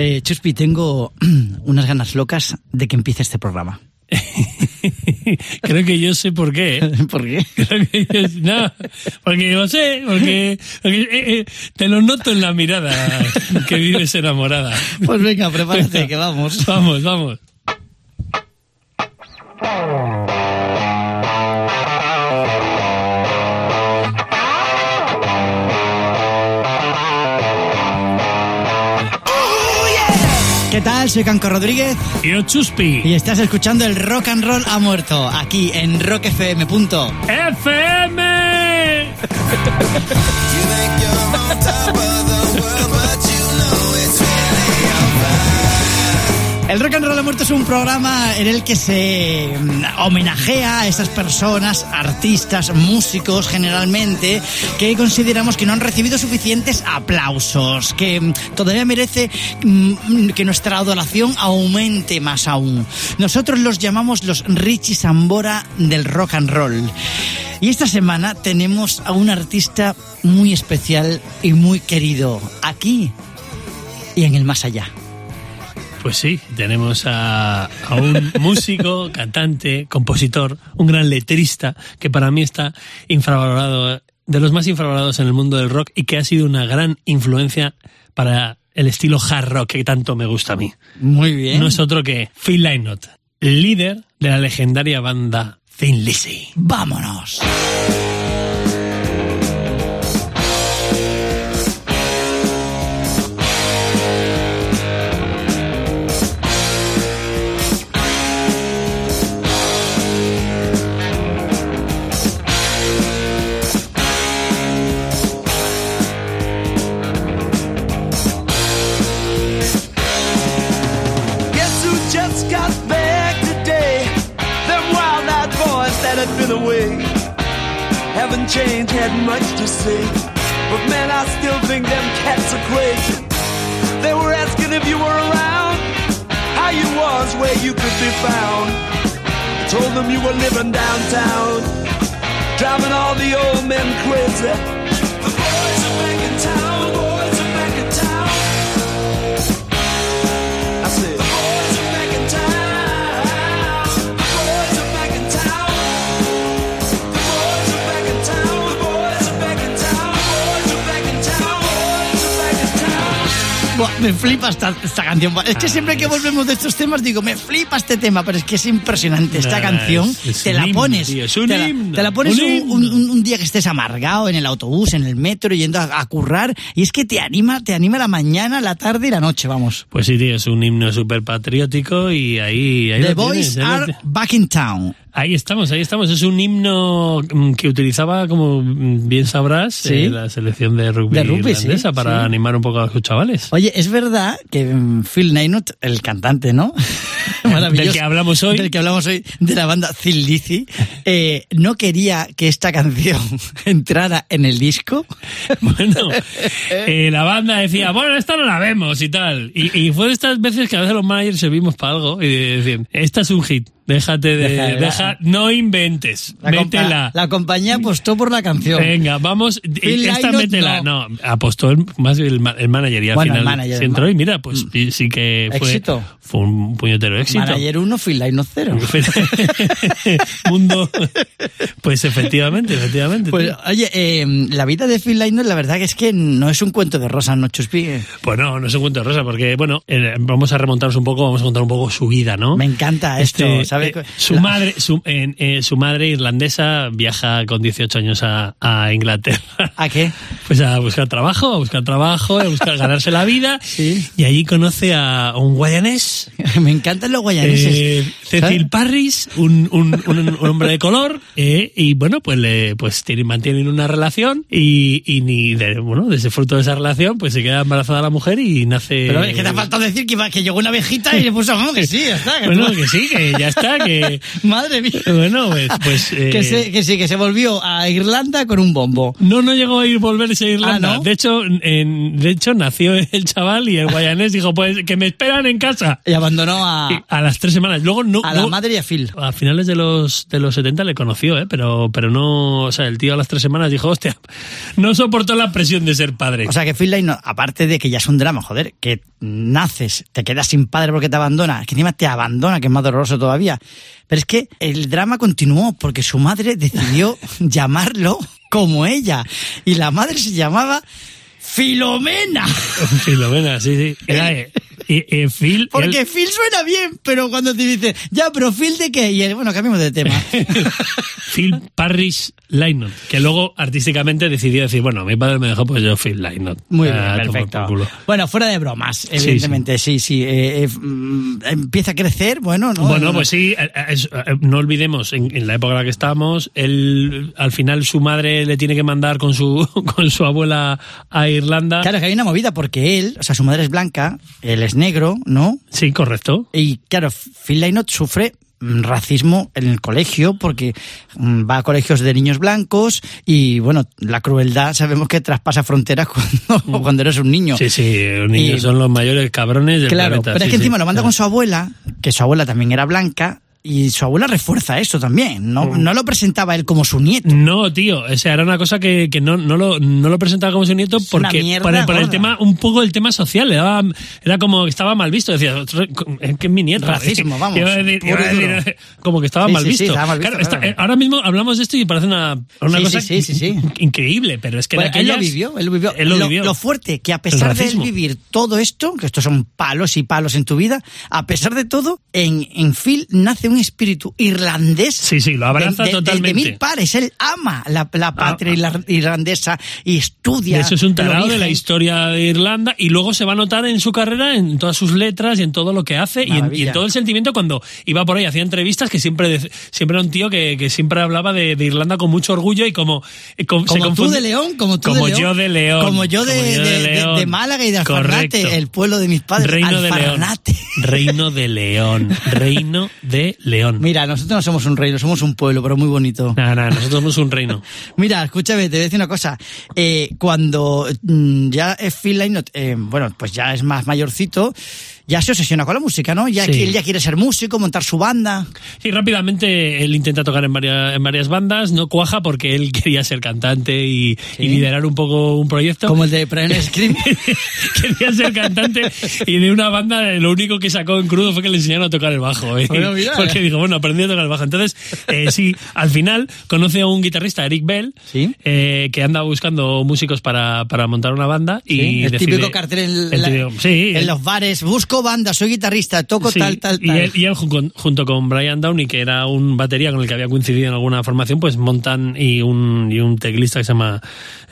Eh, Chuspi, tengo unas ganas locas de que empiece este programa. Creo que yo sé por qué. ¿eh? ¿Por qué? Creo que yo, no, porque lo sé, porque, porque, eh, eh, te lo noto en la mirada que vives enamorada. Pues venga, prepárate, que vamos. Vamos, vamos. ¿Qué tal? Soy Canco Rodríguez Y yo, Chuspi. y estás escuchando el Rock and Roll ha muerto aquí en rockfm. punto. FM. El Rock and Roll ha muerto es un programa en el que se mm, homenajea a esas personas, artistas, músicos generalmente, que consideramos que no han recibido suficientes aplausos, que mm, todavía merece mm, que nuestra adoración aumente más aún. Nosotros los llamamos los Richie Sambora del rock and roll. Y esta semana tenemos a un artista muy especial y muy querido aquí y en el más allá. Pues sí, tenemos a, a un músico, cantante, compositor, un gran letrista que para mí está infravalorado, de los más infravalorados en el mundo del rock y que ha sido una gran influencia para el estilo hard rock que tanto me gusta a mí. Muy bien. No es otro que Phil Lynott, líder de la legendaria banda Thin Lizzy. ¡Vámonos! Haven't had much to say. But man, I still think them cats are crazy. They were asking if you were around, how you was, where you could be found. I told them you were living downtown, driving all the old men crazy. Me flipa esta, esta canción. Es que siempre que volvemos de estos temas digo, me flipa este tema, pero es que es impresionante. Esta canción es- es te la pones. te, la, himno, te la pones un un, himno. un- un- un día que estés amargado en el autobús, en el metro, yendo a, a currar, y es que te anima, te anima la mañana, la tarde y la noche, vamos. Pues sí, tío, es un himno súper patriótico y ahí... ahí The lo boys tienes, are back in town. Ahí estamos, ahí estamos. Es un himno mm, que utilizaba, como bien sabrás, Sí. eh, la selección de rugby, De rugby, sí, para sí. animar un poco a los chavales. Oye, es verdad que mm, Phil Lynott, el cantante, ¿no? Maravilloso. Del que hablamos hoy. Del que hablamos hoy, de la banda Thin Lizzy, eh, no quería que esta canción entrara en el disco. Bueno, eh, la banda decía, bueno, esta no la vemos y tal. Y, y fue de estas veces que a veces los managers servimos para algo y decían, esta es un hit, déjate de... Deja, no inventes, La, métela. la compañía apostó por la canción. Venga, vamos, Phil esta Lynott, métela. No. apostó el, más el, el manager y al Bueno, el final manager, se entró y mira, pues sí- sí que fue, Éxito. fue un puñetero éxito. Manager 1, Phil Lynott 0. Mundo. Pues efectivamente, efectivamente. Pues, oye, eh, la vida de Phil Lynott, la verdad que es que no es un cuento de rosas, ¿no, Chuspi? Pues no, no es un cuento de rosa, porque, bueno, eh, vamos a remontarnos un poco, vamos a contar un poco su vida, ¿no? Me encanta esto, Este, ¿sabes? eh, su La- madre, su, eh, su madre irlandesa viaja con 18 años a, a Inglaterra. ¿A qué? Pues a buscar trabajo, a buscar trabajo, a buscar ganarse la vida. Sí. Y allí conoce a un guayanés, Me encantan los guayaneses. eh, Cecil. Parris, un, un- hombre de color, eh, y bueno, pues le, pues tienen, mantienen una relación y, y ni de, bueno, desde fruto de esa relación, pues se queda embarazada la mujer y nace. Pero es que te ha faltado decir que, iba- que llegó una abejita y le puso que sí, ya está. que Bueno, tú- que sí, que ya está, que. Madre mía. Bueno, pues. pues, eh, Que, se, que sí, que se volvió a Irlanda con un bombo. No, no llegó a ir volverse a Irlanda. Ah, ¿no? De hecho, en, de hecho nació el chaval y el guayanés dijo, pues que me esperan en casa. Y abandonó abandonó a, las tres semanas. Luego no. a la madre y a Phil. A finales de los, de los 70 le conoció, ¿eh? Pero, pero no. O sea, el tío a las tres semanas dijo, hostia, no soportó la presión de ser padre. O sea que Phil Lynott, aparte de que ya es un drama, joder, que naces, te quedas sin padre porque te abandona, que encima te abandona, que es más doloroso todavía. Pero es que el drama continuó porque su madre decidió llamarlo como ella. Y la madre se llamaba Filomena. Filomena, sí, sí. Era, eh, y, eh, Phil. Porque él- Phil suena bien, pero cuando te dicen, ya, pero Phil de qué? Y él, bueno, cambiemos de tema. Phil Parrish Lynott, que luego artísticamente decidió decir, bueno, mi padre me dejó, pues yo Phil Lynott. Muy bien, Ah, toma perfecto. Bueno, fuera de bromas, evidentemente, sí, sí. eh, eh, mm, empieza a crecer, bueno, ¿no? Bueno, pues sí, eh, es- no olvidemos, en, en la época en la que estamos, él, al final su madre le tiene que mandar con su, con su abuela a Irlanda. Claro, que hay una movida porque él, o sea, su madre es blanca, él es negro, ¿no? Sí, correcto. Y claro, Phil Lynott sufre racismo en el colegio porque mm, va a colegios de niños blancos y bueno, la crueldad sabemos que traspasa fronteras cuando, cuando eres un niño. Mm. Sí, sí, los niños Y- son los mayores cabrones del Claro, planeta. pero es sí, que encima sí. lo manda con su abuela, que su abuela también era blanca, y su abuela refuerza eso también. No, Mm. no lo presentaba él como su nieto. No, tío, o sea, era una cosa que, que no, no, lo, no lo presentaba como su nieto porque por el, por el gorda. tema, un poco el tema social, le daba, era como que estaba mal visto, decía, "Ostras, es que es mi nieto. Racismo, vamos, decir- decir, como que estaba Sí, mal sí, sí, visto. estaba mal visto, Claro, está- claro. ahora mismo hablamos de esto y parece una, una cosa increíble, pero es que en Bueno, él lo aquellas- vivió, él lo vivió. Él lo lo, vivió. lo fuerte que a pesar de él vivir todo esto, que estos son palos y palos en tu vida, a pesar de todo, en, en Phil nace un espíritu irlandés. Sí, sí, lo abraza de, de- de- totalmente. De, mil pares, él ama la, la patria irla- irlandesa y estudia. Eso es un tarado de la historia de Irlanda y luego se va a notar en su carrera, en todas sus letras y en todo lo que hace y en, y Maravilla. en todo el sentimiento cuando iba por ahí, hacía entrevistas que siempre siempre era un tío que, que siempre hablaba de, de Irlanda con mucho orgullo y como... eh, com- se Como tú de León, como tú Como de León. yo de León. Como yo de, Como yo Málaga y de Alfarnate, el pueblo de mis padres. Reino de León. Reino de León. Reino de León. Mira, nosotros no somos un reino, somos un pueblo, pero muy bonito. Nada, nada, nosotros somos un reino. Mira, escúchame, te voy a decir una cosa. Eh, cuando mm, ya es Lynott, eh, bueno, pues ya es más mayorcito, ya se obsesiona con la música, ¿no? Ya Sí. él ya quiere ser músico, montar su banda. Sí, rápidamente él intenta tocar en varias, en varias bandas, no cuaja porque él quería ser cantante y, Sí. y liderar un poco un proyecto. Como el de Brian Scream. quería ser cantante y de una banda lo único que sacó en crudo fue que le enseñaron a tocar el bajo. ¿eh? Bueno, mira. Porque dijo, bueno, aprendí a tocar el bajo. Entonces, eh, sí, al final conoce a un guitarrista, Eric Bell, Sí. eh, que anda buscando músicos para, para montar una banda. y el decide- típico cartel en, el la- típico- sí, en el- los bares. Busco banda, soy guitarrista, toco Sí, tal, tal, y tal. él, y él jun- junto con Brian Downey, que era un batería con el que había coincidido en alguna formación, pues montan y un, y un teclista que se llama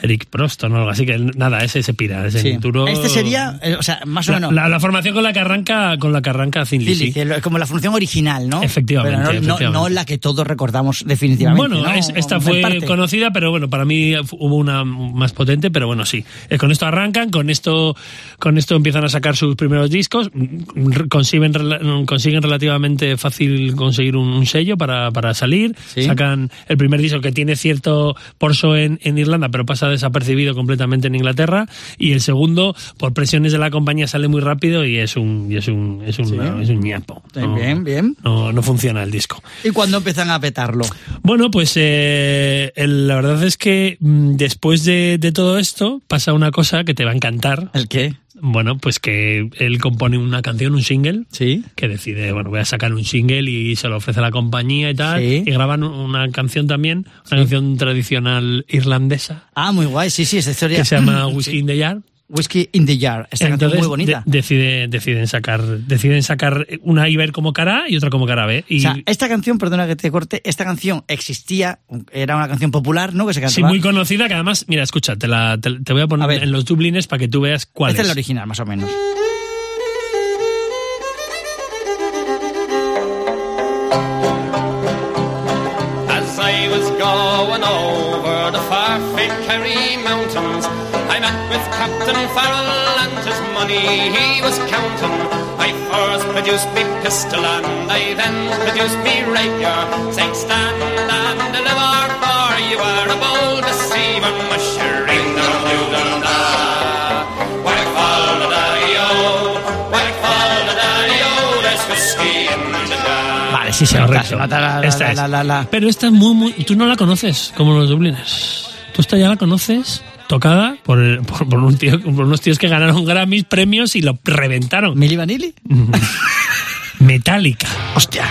Eric Proston o algo así, que nada, ese se pira, ese Sí. duro- Este sería, eh, o sea, más o la, menos. la- la formación con la que arranca, con la que arranca Thin Lizzy. como la función original, ¿no? Efectivamente, Pero no, no- efectivamente. no la que todos recordamos definitivamente. Bueno, ¿no? es- esta fue parte. conocida, pero bueno, para mí hubo una más potente, pero bueno, sí. Con esto arrancan, con esto, con esto empiezan a sacar sus primeros discos, consiguen, consiguen relativamente fácil conseguir un, un sello para, para salir, Sí. sacan el primer disco que tiene cierto porso en, en Irlanda, pero pasa desapercibido completamente en Inglaterra, y el segundo, por presiones de la compañía, sale muy rápido y es un, y es un, es un, Sí. es un ñapo. No- Bien, bien. No, no funciona el disco. ¿Y cuando empiezan a petarlo? Bueno, pues eh, el- la verdad es que mm, después de, de todo esto pasa una cosa que te va a encantar. ¿El qué? Bueno, pues que él compone una canción, un single, Sí. que decide, bueno, voy a sacar un single y se lo ofrece a la compañía y tal. Sí. Y graban una canción también, una canción tradicional irlandesa, Ah, muy guay, sí, sí, esa historia. que se llama in the Jar. Whiskey in the Jar. Esta canción Entonces, muy bonita. de- decide, deciden sacar, deciden sacar una Iber como cara A y otra como cara B. Y, O sea, esta canción, perdona que te corte, esta canción existía, era una canción popular, ¿no? Que se Sí, cantaba. muy conocida, que además, mira, escucha, te, la, te, te voy a poner A ver. en los dublines para que tú veas cuál Esta es es. la original, más o menos. As I was going over the far famed Kerry mountains, I met with Captain Farrell and his money he was counting. I first produced me pistol and I then produced me rapier, saying stand and deliver for you are a bold deceiver, mushering. The daddy-o, sí, se nota, se nota la- Esta la- Pero esta es muy, muy... Tú no la conoces como los Dubliners. Tú esta ya la conoces tocada por, el- por, por un tío, por unos tíos que ganaron Grammys, premios y lo reventaron. ¿Milli Vanilli? Metallica. Hostia.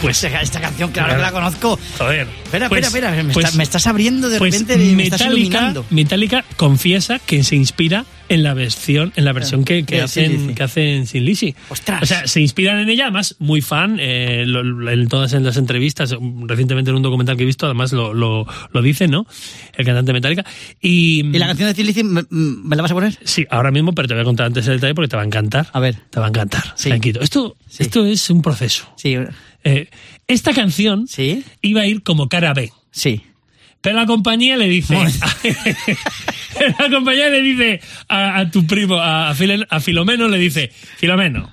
Pues... Esta, canción, claro que la conozco. Joder. Espera, Pues- espera, espera. Me, pues- está- me estás abriendo de pues repente, me estás Metallica. Metallica confiesa que se inspira en la versión, en la versión que, que Sin hacen, Lizzy. que hacen sin. Ostras. O sea, se inspiran en ella, además, muy fan, eh, lo- en todas en las entrevistas, recientemente en un documental que he visto, además lo, lo, lo dice, ¿no? El cantante Metallica. Y, ¿Y la canción de Thin Lizzy, me, me la vas a poner? Sí, ahora mismo, pero te voy a contar antes el detalle porque te va a encantar. A ver. Te va a encantar. Sí. Tranquilo. Esto, Sí. esto es un proceso. Sí, Eh, esta canción sí, iba a ir como cara B. sí. Pero la compañía le dice. La compañía le dice a, a tu primo, a, File- a Filomeno, le dice: Filomeno,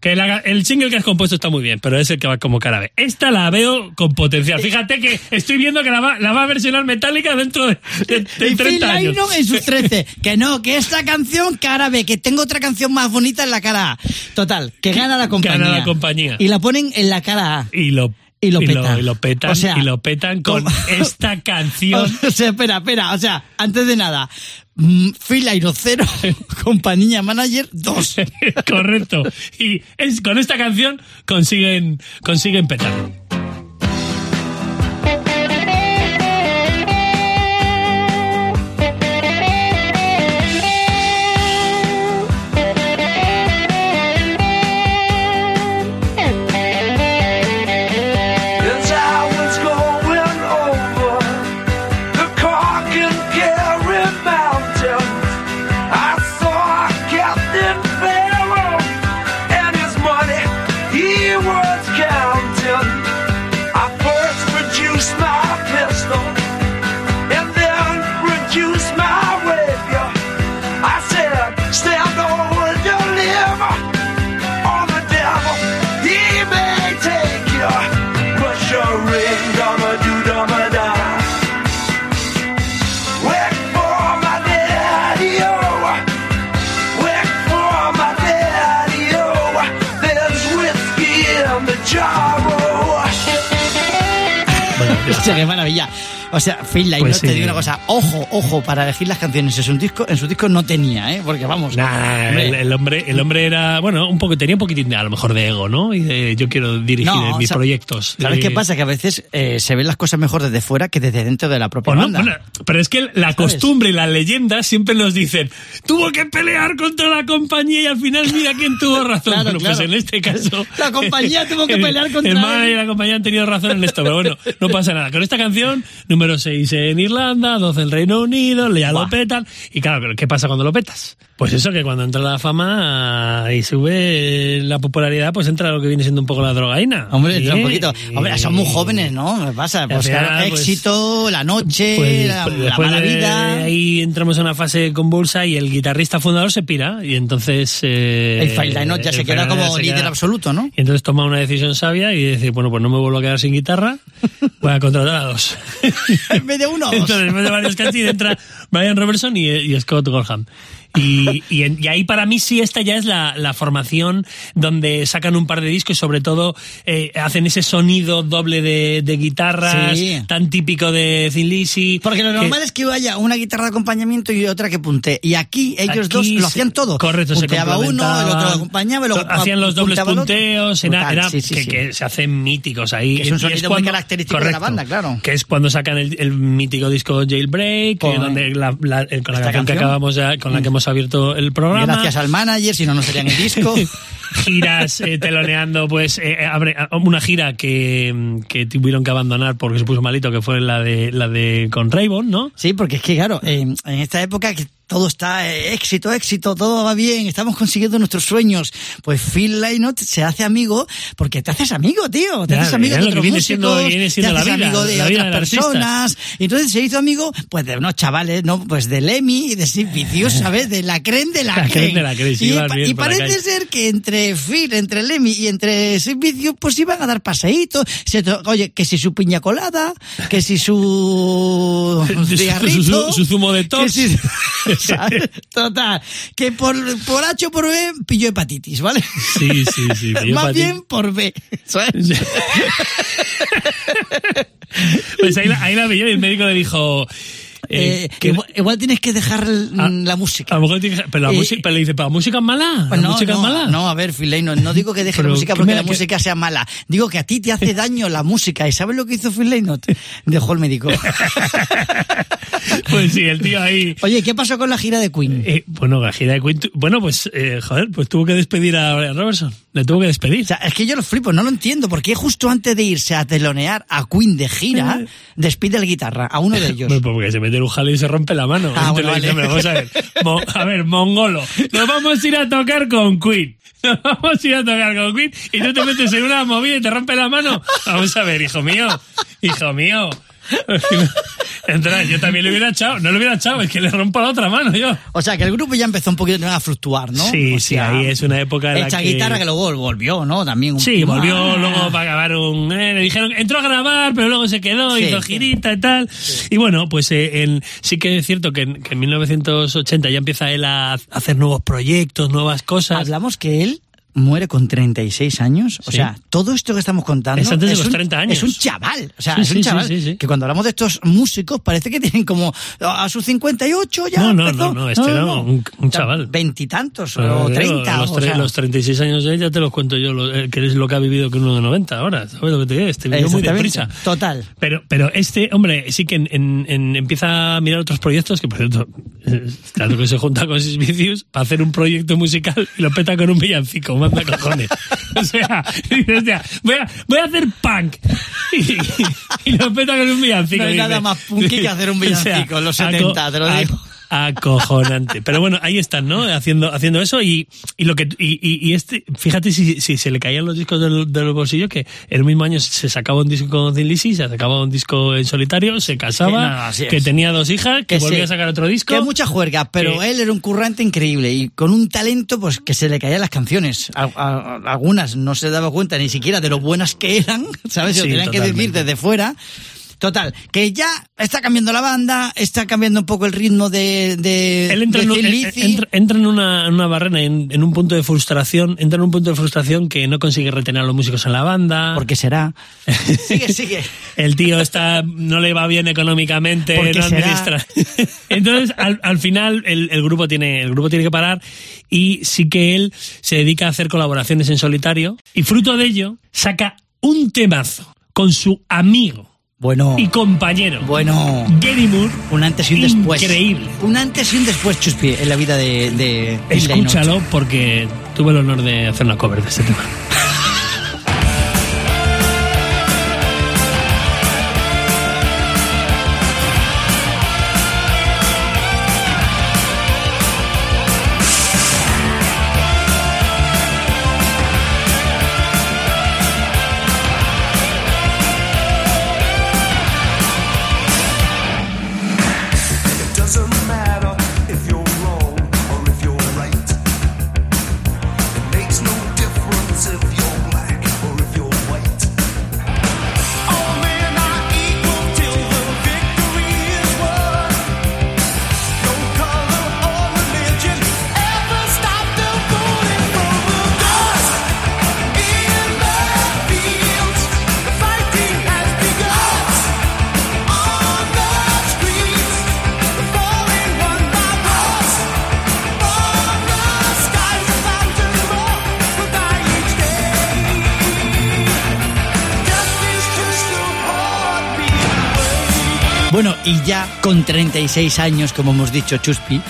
que la- el single que has compuesto está muy bien, pero es el que va como cara B. Esta la veo con potencial. Fíjate que estoy viendo que la va, la va a versionar Metallica dentro de, de- de y 30 Phil años. En sus 13. que no, que esta canción cara B, que tengo otra canción más bonita en la cara A. Total, que gana la compañía. Gana la compañía. Y la ponen en la cara A. Y lo, Y lo peta. y lo petan, O sea, y lo petan con ¿cómo? esta canción. O sea, espera, espera, o sea, antes de nada, mm, Phil Lynott cero, compañía manager 2. Correcto. Y es, con esta canción consiguen, consiguen petar. Hostia, qué maravilla. O sea, Lynott, Pues te sí. digo una cosa, ojo, ojo, para elegir las canciones en su disco, en su disco no tenía, ¿eh? Porque vamos. Nah, hombre, el, el hombre, el hombre era, bueno, un poco, tenía un poquitín de, a lo mejor de ego, ¿no? Y de, yo quiero dirigir No, mis proyectos. ¿Sabes Eh, qué pasa? Que a veces eh, se ven las cosas mejor desde fuera que desde dentro de la propia no, banda. bueno, pero es que la costumbre y la leyenda siempre nos dicen, tuvo que pelear contra la compañía y al final mira quién tuvo razón. Claro, bueno, pues claro. en este caso... La compañía tuvo que el- pelear contra El él. y la compañía han tenido razón en esto, pero bueno, no pasa nada. Con esta canción, número 6 en Irlanda, 12 en Reino Unido, ya lo petan. Y claro, ¿qué pasa cuando lo petas? Pues eso, que cuando entra la fama y sube la popularidad, pues entra lo que viene siendo un poco la drogaína. Hombre, Sí. entra un poquito. Hombre, son muy jóvenes, ¿no? ¿Qué pasa? Pues al final, pues- éxito, la noche, Pues, la, pues, la mala de vida. ahí entramos en una fase convulsa y el guitarrista fundador se pira y entonces... eh, el Lynott ya el se queda como se líder queda- absoluto, ¿no? Y entonces toma una decisión sabia y dice, bueno, pues no me vuelvo a quedar sin guitarra, voy a contratar a dos. En vez de uno. Entonces, después de varios cachis, entra Brian Robertson y, y Scott Gorham. Y, y, en- y ahí para mí sí esta ya es la, la formación donde sacan un par de discos y sobre todo eh, hacen ese sonido doble de, de guitarras Sí. tan típico de Thin Lizzy. Porque lo que- normal es que haya una guitarra de acompañamiento y otra que puntee. Y aquí ellos Aquí dos lo se- hacían todo. Correcto, se Punteaba uno, el otro lo acompañaba, hacían los dobles punteos, era, Brutal, era sí, sí, que, se hacen míticos ahí. Que es un sonido muy característico de la banda, claro. Que es cuando sacan el, el mítico disco Jailbreak, donde la, la- eh, con la Esta canción que canción. acabamos ya, con la que hemos abierto el programa. Gracias al manager, si no, no serían el disco. giras eh, teloneando pues eh, eh, abre- una gira que, mm, que tuvieron que abandonar porque se puso malito que fue la de la de con Raybon ¿no? Sí, porque es que, claro, en, en esta época que todo está eh, éxito, éxito, todo va bien, estamos consiguiendo nuestros sueños, pues Phil Lynott se hace amigo porque te haces amigo, tío. Te haces amigo de que otros músicos, siendo- viene siendo te la haces vida, amigo de la otras personas. Y entonces se hizo amigo pues de unos chavales, ¿no? Pues de Lemmy y de Sid Vicious, ¿sabes? De la creen de la, La creen de la creen, sí, y, y parece ser que entre Phil, entre Lemmy y entre Sid Vicious, pues iban a dar paseitos. Se to- Oye, que si su piña colada, que si su Su- su- su zumo de que tos. si- Total, que por, por H o por B pilló hepatitis, ¿vale? sí sí sí Más hepatitis. bien por B, ¿sabes? pues ahí la, ahí la pilló y el médico le dijo eh, Eh, que- igual, igual tienes que dejar Ah, la música. a lo mejor tiene que- pero, la Eh, música, pero le dice pero la música es mala Pues la no, música no, es mala no, a ver, Phil Lynott, no digo que deje la música ¿qué porque la música sea mala. Digo que a ti te hace daño la música. ¿Y sabes lo que hizo Phil Lynott? Dejó el médico. pues sí el tío ahí Oye, ¿qué pasó con la gira de Queen? eh, bueno la gira de Queen bueno pues eh, joder pues tuvo que despedir a Brian Robertson le tuvo que despedir O sea, es que yo lo flipo, no lo entiendo. ¿Por qué justo antes de irse a telonear a Queen de gira, despide el guitarra a uno de ellos? Pues porque se mete el jaleo y se rompe la mano. Ah, bueno, le dice, vale. "Hombre, vamos a ver, Mo- a ver, mongolo, nos vamos a ir a tocar con Queen. Nos vamos a ir a tocar con Queen y tú te metes en una movida y te rompe la mano. Vamos a ver, hijo mío, hijo mío. Entonces, yo también le hubiera echado, no le hubiera echado, es que le rompo la otra mano yo. O sea, que el grupo ya empezó un poquito a fluctuar, ¿no? Sí, O sí, sea, ahí es una época en la que- guitarra que luego volvió, ¿no? También un Sí, volvió Ah. luego para acabar un... eh, le dijeron, entró a grabar, pero luego se quedó, Sí, hizo sí. girita y tal. Y bueno, pues eh, en- sí que es cierto que en, que en 1980 ya empieza él a hacer nuevos proyectos, nuevas cosas. Hablamos que él muere con 36 años. O Sí. sea, todo esto que estamos contando. Es antes de los un- 30 años. Es un chaval. O sea, Sí, es un sí, chaval. Que cuando hablamos de estos músicos, parece que tienen como a sus 58 ya. No, no, empezó. no, no, este era un- un chaval. Veintitantos o digo, 30. Los, o sea. los 36 años de él ya te los cuento yo, lo- eh, que es lo que ha vivido que uno de 90 ahora. ¿Sabes lo que te digo? Este vivió muy deprisa. Total. Pero, pero este, hombre, sí que en- en- en- empieza a mirar otros proyectos, que por cierto, claro que se junta con sus vicios para hacer un proyecto musical y lo peta con un villancico, manda cojones. O sea, voy a, voy a hacer punk. Y, y lo peta con un villancico. No hay dice. nada más punky que hacer un villancico en los 70, te lo digo. Acojonante. Pero bueno, ahí están, ¿no? Haciendo, haciendo eso y, y lo que y, y- y este, fíjate si, si se le caían los discos del, del bolsillo, que el mismo año se sacaba un disco con Thin Lizzy, se sacaba un disco en solitario, se casaba, no, que tenía dos hijas, que, volvía sí, a sacar otro disco. Que mucha juerga, pero que- él era un currante increíble y con un talento pues que se le caían las canciones. A- a- algunas no se daba cuenta ni siquiera de lo buenas que eran, ¿sabes? Se lo Sí, tenían que decir desde fuera. Total, que ya está cambiando la banda, está cambiando un poco el ritmo de, de, Él entra, de en, un- Thin en- Lizzy. entra- entra en una, en una barrera, en, en un punto de frustración, entra en un punto de frustración que no consigue retener a los músicos en la banda. ¿Por qué será? sigue, sigue. El tío está, no le va bien económicamente, ¿Por qué no administra. Entonces, al, al final, el, el grupo tiene, el grupo tiene que parar y sí que él se dedica a hacer colaboraciones en solitario y fruto de ello saca un temazo con su amigo Bueno, y compañero bueno. Gary Moore. Un antes y un después. Increíble. Un antes y un después, Chuspi, en la vida de, de. Escúchalo porque tuve el honor de hacer una cover de este tema. Y ya con 36 años, como hemos dicho, Chuspi,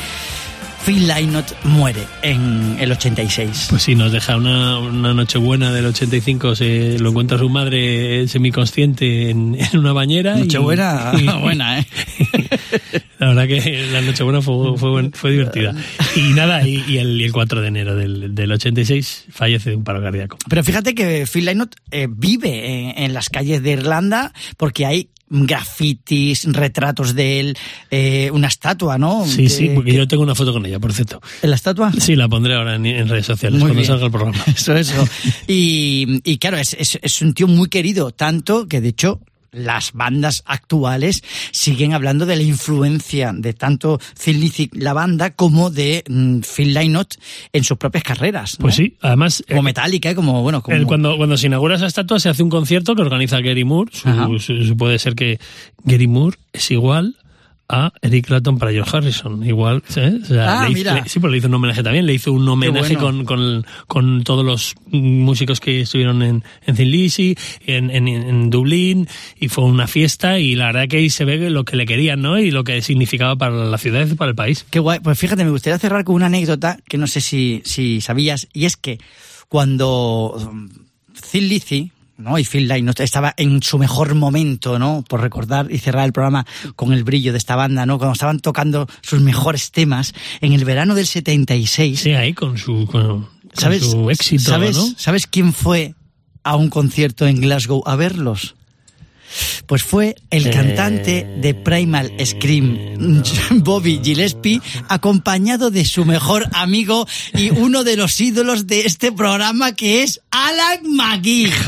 Phil Lynott muere en el 86. Pues sí, nos deja una, una noche buena del 85, se lo encuentra su madre semiconsciente en, en una bañera. Nochebuena y- buena, ¿eh? La verdad que la Nochebuena fue, fue, divertida. Y nada, y, y el, y el 4 de enero del, del 86 fallece de un paro cardíaco. Pero fíjate que Phil Lynott eh, vive en, en las calles de Irlanda porque hay grafitis, retratos de él, eh, una estatua, ¿no? Sí, Que- sí, porque que- yo tengo una foto con ella, por cierto. ¿En la estatua? Sí, la pondré ahora en, en redes sociales Muy cuando bien. salga el programa. Eso, eso. Y, y claro, es, es, es un tío muy querido, tanto que de hecho las bandas actuales siguen hablando de la influencia de tanto Thin Lizzy, la banda, como de mm, Phil Lynott en sus propias carreras. ¿no? Pues sí, además... Como eh, Metallica, ¿eh? como, bueno, como... el- cuando, cuando se inaugura esa estatua se hace un concierto que organiza Gary Moore. Su- Ajá. su- su- puede ser que Gary Moore es igual a Eric Clapton para George Harrison. Igual, sea, Ah, le hizo- mira. le- sí, pues le hizo un homenaje también. Le hizo un homenaje bueno. con, con, con todos los músicos que estuvieron en, en Thin Lizzy, en, en, en Dublín, y fue una fiesta. Y la verdad que ahí se ve lo que le querían, ¿no? Y lo que significaba para la ciudad y para el país. Qué guay. Pues fíjate, me gustaría cerrar con una anécdota que no sé si, si sabías, y es que cuando um, Thin Lizzy, ¿no? y Phil Lynott estaba en su mejor momento, ¿no? Por recordar y cerrar el programa con el brillo de esta banda, ¿no? Cuando estaban tocando sus mejores temas en el verano del 76. Sí, ahí con su, con, con ¿Sabes, su éxito, ¿sabes, ¿no? ¿Sabes quién fue a un concierto en Glasgow a verlos? Pues fue el Eh, cantante de Primal Scream, Bobby Gillespie, acompañado de su mejor amigo y uno de los ídolos de este programa que es Alan McGee.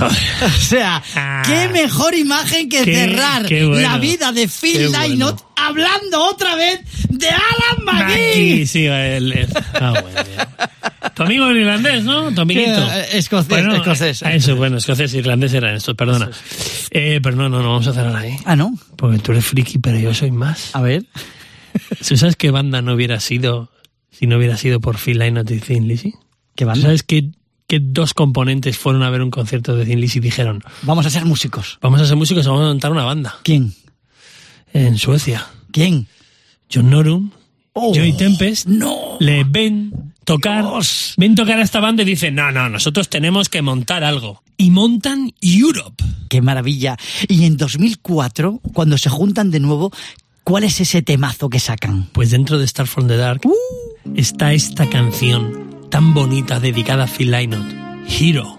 O sea, qué mejor imagen que Ah. Qué- cerrar qué bueno. la vida de Phil bueno. Lynott hablando otra vez de Alan McGee. Aquí, sí, el, el- ah, bueno. Tu amigo el irlandés, ¿no? Tu amiguito. Eh, escocés, escocés. ah, Eso, bueno, escocés e irlandés eran estos, perdona. Eh, pero no, no, no, vamos a cerrar ahí. Ah, ¿no? Porque tú eres friki, pero yo soy más. A ver. ¿Tú sabes qué banda no hubiera sido si no hubiera sido por Phil Lynott y Thin Lizzy? ¿Qué ¿Tú banda? sabes qué, qué dos componentes fueron a ver un concierto de Thin Lizzy y dijeron, Vamos a ser músicos. vamos a ser músicos, vamos a montar una banda ¿Quién? en Suecia? ¿Quién? John Norum, Oh, Joey Tempest, No. le ven tocar, Dios. ven tocar a esta banda y dicen, no, no, nosotros tenemos que montar algo. Y montan Europe. Qué maravilla. Y en 2004, cuando se juntan de nuevo, ¿cuál es ese temazo que sacan? Pues dentro de Star from the Dark está esta canción tan bonita dedicada a Phil Lynott, Hero.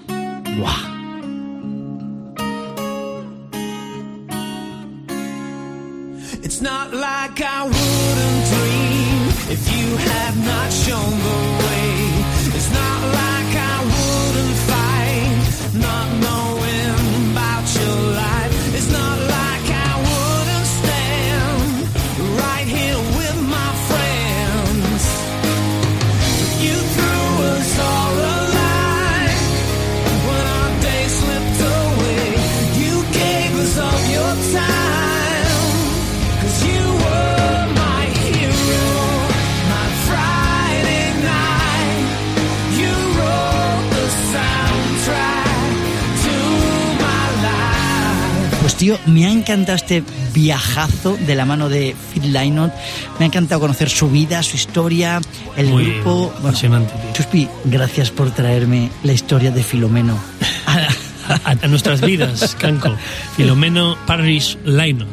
¡Guau! It's not like I wouldn't dream if you had not shown the Pues tío, me ha encantado este viajazo de la mano de Phil Lynott. Me ha encantado conocer su vida, su historia, el Muy grupo. tío. Chuspi, gracias por traerme la historia de Filomeno. A, a nuestras vidas, Canco. Filomeno Parrish Lynott.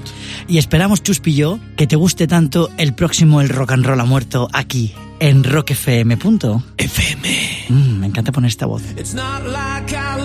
Y esperamos, Chuspi y yo, que te guste tanto el próximo El Rock and Roll ha muerto aquí, en Rock FM. punto. FM. Mm, me encanta poner esta voz. It's not like I